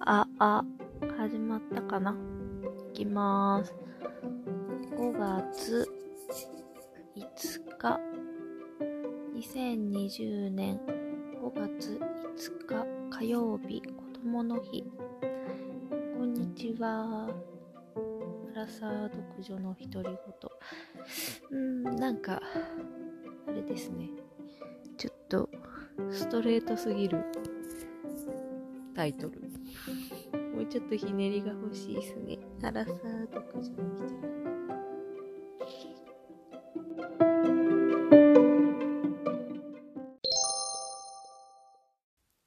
あ、あ、始まったかな？いきまーす。5月5日、2020年5月5日火曜日、子供の日。こんにちは。アラサー独女の独り言。うん、なんか、あれですね。ちょっと、ストレートすぎるタイトル。もうちょっとひねりが欲しいですね。アラサー独女の独り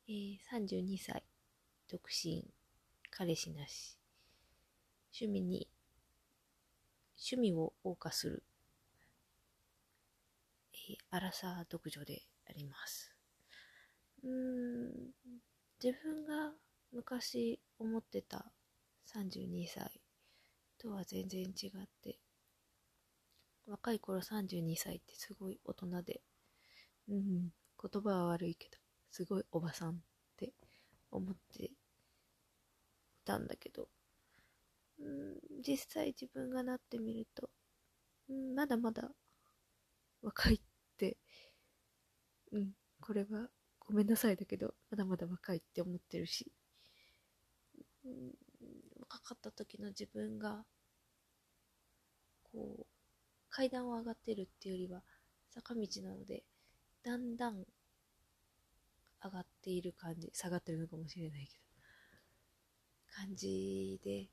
えー、32歳、独身、彼氏なし。趣味に、趣味を謳歌する、えー、アラサー独女であります。うん、自分が昔思ってた32歳とは全然違って、若い頃32歳ってすごい大人で、うん、言葉は悪いけど、すごいおばさんって思ってたんだけど、うん、実際自分がなってみると、うん、まだまだ若いって、うん、これはごめんなさいだけど、まだまだ若いって思ってるし、うん、若かった時の自分が、こう、階段を上がってるっていうよりは、坂道なので、だんだん上がっている感じ、下がってるのかもしれないけど、感じで、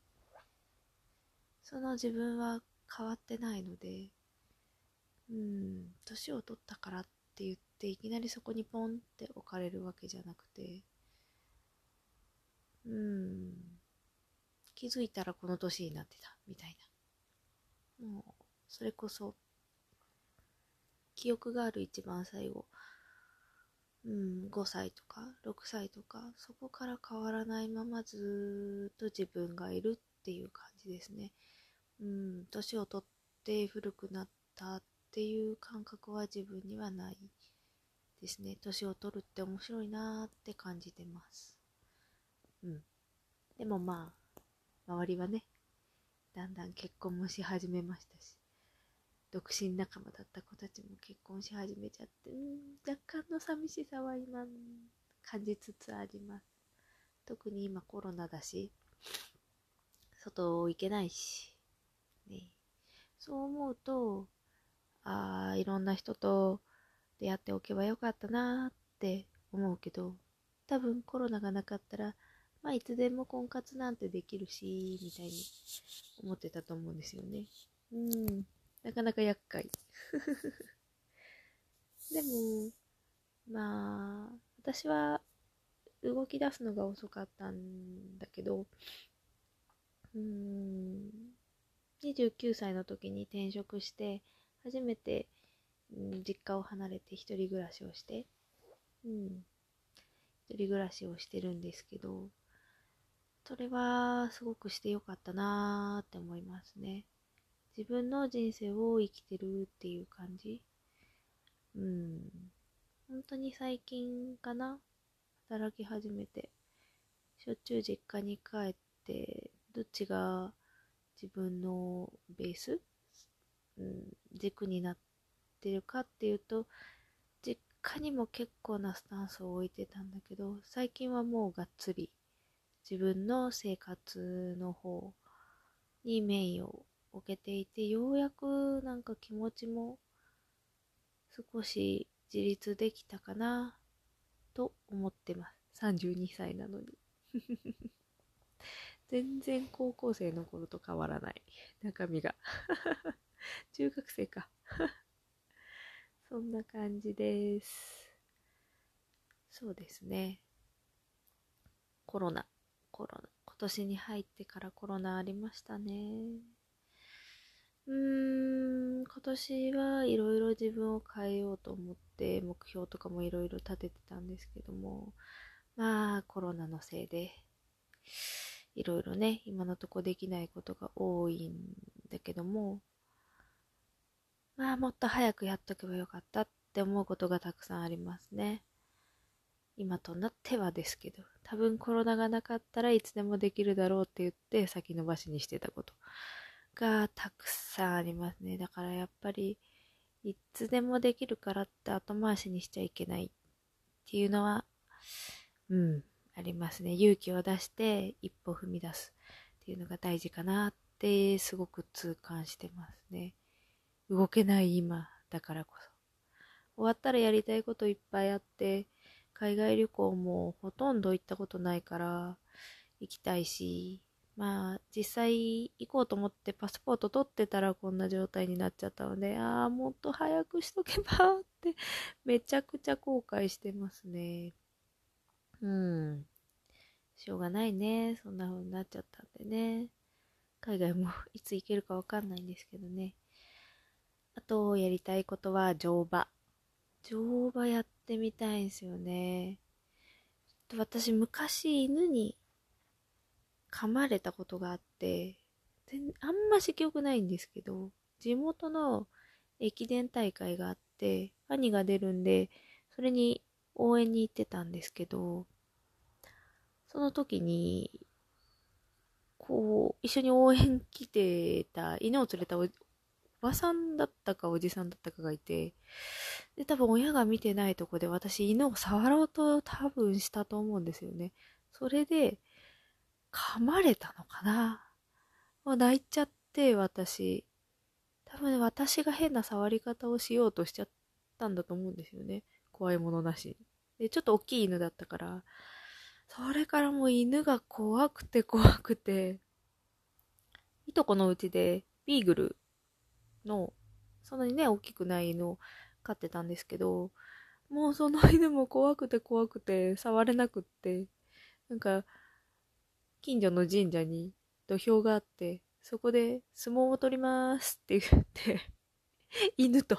その自分は変わってないので、うん、年を取ったからってって言って、いきなりそこにポンって置かれるわけじゃなくて、うん、気づいたらこの年になってた、みたいな。もう、それこそ、記憶がある一番最後、うん、5歳とか6歳とか、そこから変わらないままずっと自分がいるっていう感じですね。うん、年を取って古くなったっっていう感覚は自分にはないですね。年を取るって面白いなーって感じてます。うん。でもまあ、周りはね、だんだん結婚もし始めましたし、独身仲間だった子たちも結婚し始めちゃって、うん、若干の寂しさは今、感じつつあります。特に今コロナだし、外行けないし、ね。そう思うと、ああ、いろんな人と出会っておけばよかったなって思うけど、多分コロナがなかったら、まあいつでも婚活なんてできるし、みたいに思ってたと思うんですよね。うん。なかなか厄介。でも、まあ、私は動き出すのが遅かったんだけど、うーん、29歳の時に転職して、初めて、うん実家を離れて一人暮らしをして、うん、一人暮らしをしてるんですけど、それはすごくしてよかったなーって思いますね。自分の人生を生きてるっていう感じ。うん。本当に最近かな働き始めて。しょっちゅう実家に帰って、どっちが自分のベース、うん、軸になってるかっていうと、実家にも結構なスタンスを置いてたんだけど、最近はもうがっつり自分の生活の方にメインを置けていて、ようやくなんか気持ちも少し自立できたかなと思ってます。32歳なのに。全然高校生の頃と変わらない。中身が。中学生か。そんな感じです。そうですね。コロナ。コロナ。今年に入ってからコロナありましたね。うーん、今年はいろいろ自分を変えようと思って目標とかもいろいろ立ててたんですけども、まあコロナのせいで、いろいろね、今のとこできないことが多いんだけども、まあもっと早くやっとけばよかったって思うことがたくさんありますね。今となってはですけど、多分コロナがなかったらいつでもできるだろうって言って先延ばしにしてたことがたくさんありますね。だからやっぱり、いつでもできるからって後回しにしちゃいけないっていうのは、うん、ありますね。勇気を出して一歩踏み出すっていうのが大事かなってすごく痛感してますね。動けない今だからこそ。終わったらやりたいこといっぱいあって、海外旅行もほとんど行ったことないから行きたいし、まあ実際行こうと思ってパスポート取ってたらこんな状態になっちゃったので、ああ、もっと早くしとけばってめちゃくちゃ後悔してますね。うん。しょうがないね。そんな風になっちゃったんでね。海外もいつ行けるかわかんないんですけどね。あと、やりたいことは乗馬。乗馬やってみたいんですよね。と私、昔犬に噛まれたことがあって、あんまし記憶ないんですけど、地元の駅伝大会があって、兄が出るんで、それに応援に行ってたんですけど、その時に、こう、一緒に応援来てた犬を連れたおばさんだったかおじさんだったかがいて、で、多分親が見てないとこで私犬を触ろうと多分したと思うんですよね。それで、噛まれたのかなもう泣いちゃって私、多分私が変な触り方をしようとしちゃったんだと思うんですよね。怖いものなし。で、ちょっと大きい犬だったから、それからもう犬が怖くて怖くて、いとこのうちでビーグルの、そんなにね、大きくない犬を飼ってたんですけど、もうその犬も怖くて怖くて触れなくって、なんか、近所の神社に土俵があって、そこで相撲を取りますって言って犬と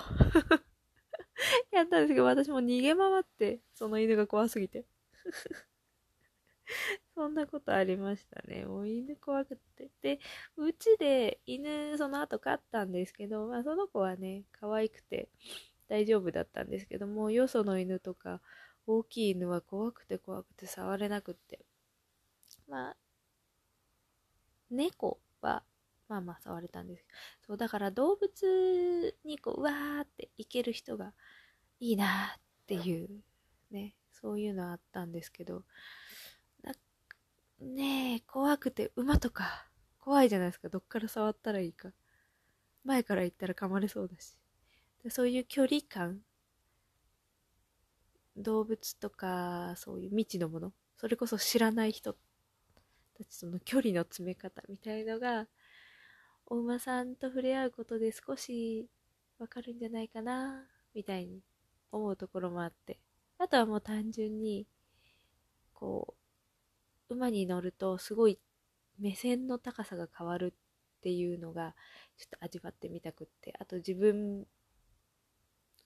やったんですけど、私も逃げ回って、その犬が怖すぎて。そんなことありましたね。もう犬怖くて。で、うちで犬その後飼ったんですけど、まあその子はね、可愛くて大丈夫だったんですけども、よその犬とか大きい犬は怖くて怖くて触れなくって。まあ、猫はまあまあ触れたんです。そう、だから動物にこう、うわーって行ける人がいいなっていう、ね、そういうのあったんですけど、ねえ、怖くて馬とか怖いじゃないですか。どっから触ったらいいか。前から行ったら噛まれそうだし。そういう距離感、動物とか、そういう未知のもの、それこそ知らない人たちとの距離の詰め方みたいのが、お馬さんと触れ合うことで少しわかるんじゃないかな、みたいに思うところもあって。あとはもう単純に、こう、馬に乗るとすごい目線の高さが変わるっていうのがちょっと味わってみたくってあと自分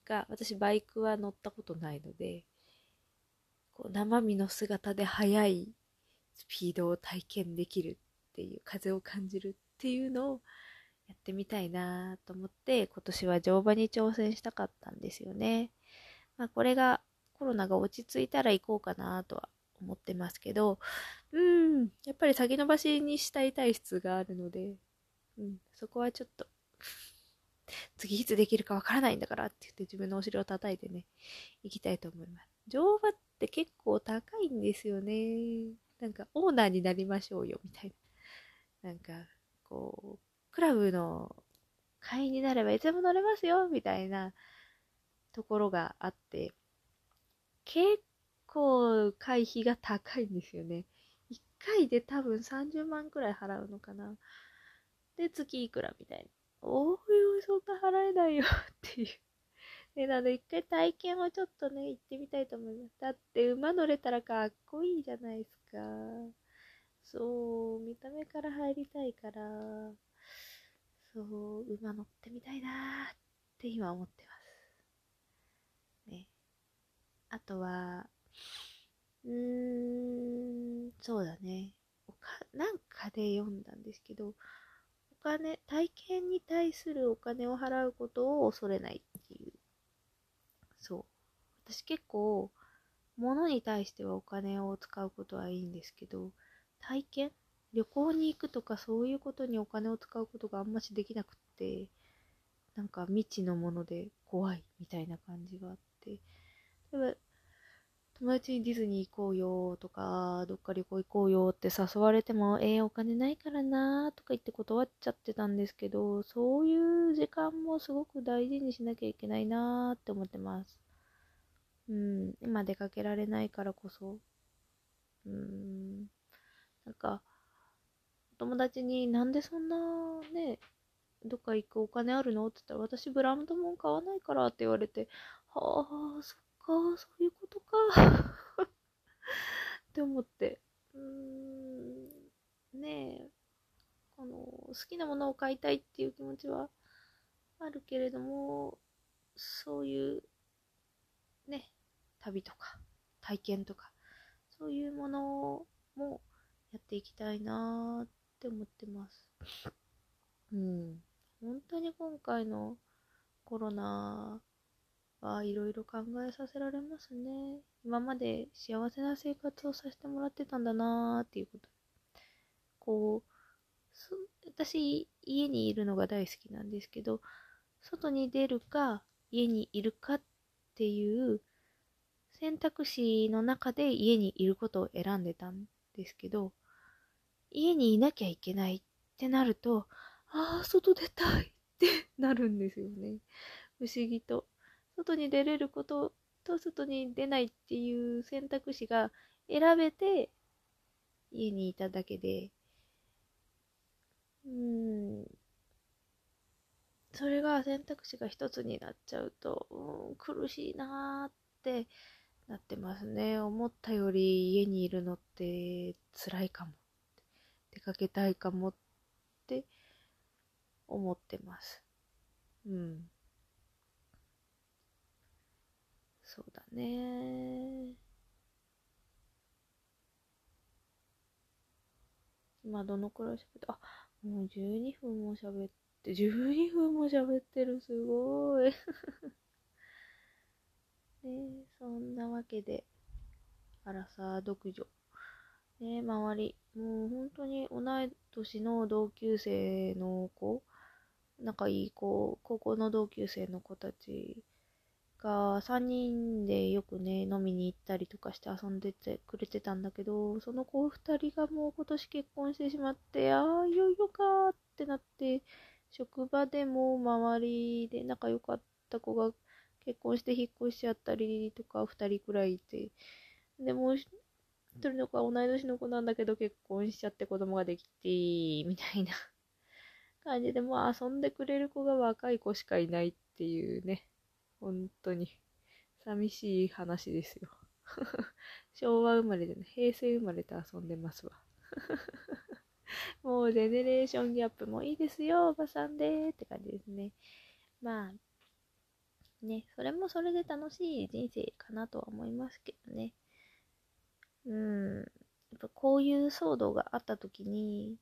が私バイクは乗ったことないのでこう生身の姿で速いスピードを体験できるっていう風を感じるっていうのをやってみたいなと思って今年は乗馬に挑戦したかったんですよね。まあこれがコロナが落ち着いたら行こうかなとは思ってますけど、うん、やっぱり先延ばしにしたい体質があるので、うん、そこはちょっと次いつできるかわからないんだからって言って自分のお尻を叩いてね、行きたいと思います。乗馬って結構高いんですよね。なんか、オーナーになりましょうよ、みたいな。なんか、こう、クラブの会員になればいつでも乗れますよ、みたいなところがあって、結構会費が高いんですよね。1回で多分30万くらい払うのかな。で、月いくらみたいな。おいおい、そんな払えないよっていう。で、なので一回体験をちょっとね、行ってみたいと思います。だって馬乗れたらかっこいいじゃないですか。そう、見た目から入りたいから、そう、馬乗ってみたいなーって今思ってます。ね。あとは、うーん、そうだね。おかなんかで読んだんですけど、お金、体験に対するお金を払うことを恐れないっていう。そう。私結構、物に対してはお金を使うことはいいんですけど、体験旅行に行くとかそういうことにお金を使うことがあんましできなくって、なんか未知のもので怖いみたいな感じがあって、例えば友達にディズニー行こうよとか、どっか旅行行こうよって誘われても、えー、お金ないからなとか言って断っちゃってたんですけど、そういう時間もすごく大事にしなきゃいけないなって思ってます。うん、今出かけられないからこそ、うーん、なんか、友達になんでそんなね、どっか行くお金あるの？って言ったら、私ブランド物買わないからって言われて、はあ、そか、そういうことか って思って。うーん、ねえ、あの、好きなものを買いたいっていう気持ちはあるけれども、そういう、ね、旅とか、体験とか、そういうものもやっていきたいなーって思ってます。うん。本当に今回のコロナはいろいろ考えさせられますね。今まで幸せな生活をさせてもらってたんだなーっていうこと。こう、私、家にいるのが大好きなんですけど、外に出るか、家にいるかっていう選択肢の中で家にいることを選んでたんですけど、家にいなきゃいけないってなると、ああ、外出たいってなるんですよね。不思議と。外に出れることと外に出ないっていう選択肢が選べて家にいただけで、うん、それが選択肢が一つになっちゃうと、うん、苦しいなーってなってますね。思ったより家にいるのって辛いかも。出かけたいかもって思ってます。うん。そうだね。今どのくらい喋って、あ、もう12分も喋って、12分も喋ってる、すごい。ねそんなわけで、あらさ、独女。ね周り、もう本当に同い年の同級生の子、仲いい子、高校の同級生の子たちが3人でよくね、飲みに行ったりとかして遊んでてくれてたんだけど、その子2人がもう今年結婚してしまって、ああ、いよいよかーってなって、職場でも周りで仲良かった子が結婚して引っ越しちゃったりとか2人くらいいて、でも一人の子は同い年の子なんだけど結婚しちゃって子供ができて、みたいな感じで、もう遊んでくれる子が若い子しかいないっていうね。本当に。寂しい話ですよ。昭和生まれでね、平成生まれて遊んでますわ。もうジェネレーションギャップもいいですよ、おばさんでって感じですね。まあ、ね、それもそれで楽しい人生かなとは思いますけどね。うん。やっぱこういう騒動があった時に、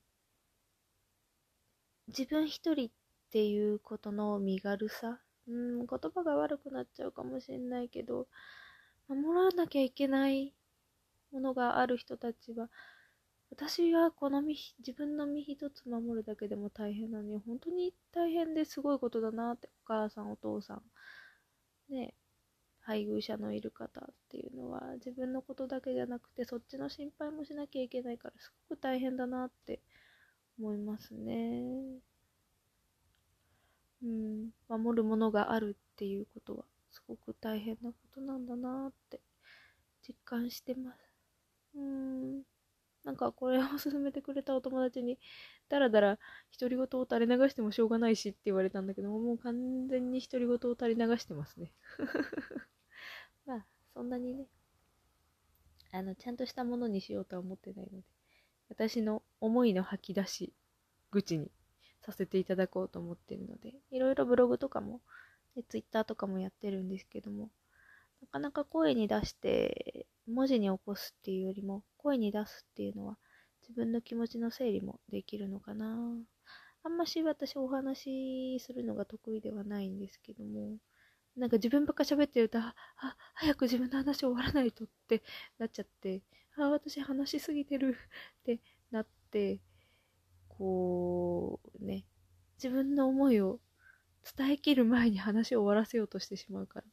自分一人っていうことの身軽さ、うん、言葉が悪くなっちゃうかもしれないけど、守らなきゃいけないものがある人たちは、私はこの身、自分の身一つ守るだけでも大変なのに、本当に大変ですごいことだなって、お母さん、お父さん、ね、配偶者のいる方っていうのは自分のことだけじゃなくてそっちの心配もしなきゃいけないからすごく大変だなって思いますね。うん、守るものがあるっていうことはすごく大変なことなんだなって実感してます。うん。なんかこれを勧めてくれたお友達に、だらだら独り言を垂れ流してもしょうがないしって言われたんだけども、もう完全に独り言を垂れ流してますね。まあ、そんなにね、あの、ちゃんとしたものにしようとは思ってないので、私の思いの吐き出し口にさせていただこうと思ってるので、いろいろブログとかも、で、ツイッターとかもやってるんですけども、なかなか声に出して文字に起こすっていうよりも、声に出すっていうのは自分の気持ちの整理もできるのかな。あんまし私お話しするのが得意ではないんですけども、なんか自分ばっか喋ってると、あ、早く自分の話終わらないとってなっちゃって、あ、私話しすぎてるってなって、こう、ね、自分の思いを伝えきる前に話を終わらせようとしてしまうから。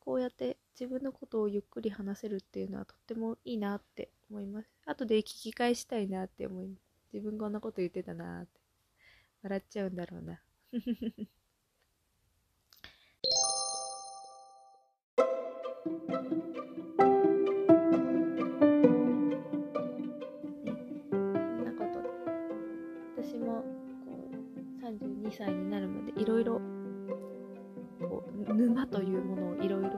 こうやって自分のことをゆっくり話せるっていうのはとってもいいなって思います。後で聞き返したいなって思います。自分こんなこと言ってたなって。笑っちゃうんだろうな。歳になるまでいろいろ沼というものをいろいろ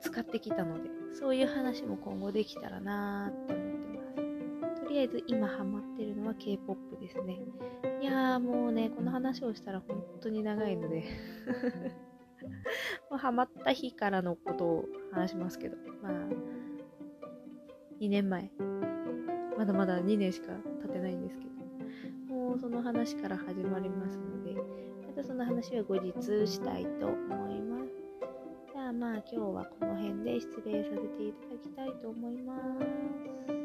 使ってきたのでそういう話も今後できたらなーって思ってます。とりあえず今ハマってるのは K-POP ですね。いやーもうねこの話をしたら本当に長いので もうハマった日からのことを話しますけど。まあ2年前。まだまだ2年しか経ってないんですけど。もその話から始まりますので、またその話は後日したいと思います。じゃあまあ今日はこの辺で失礼させていただきたいと思います。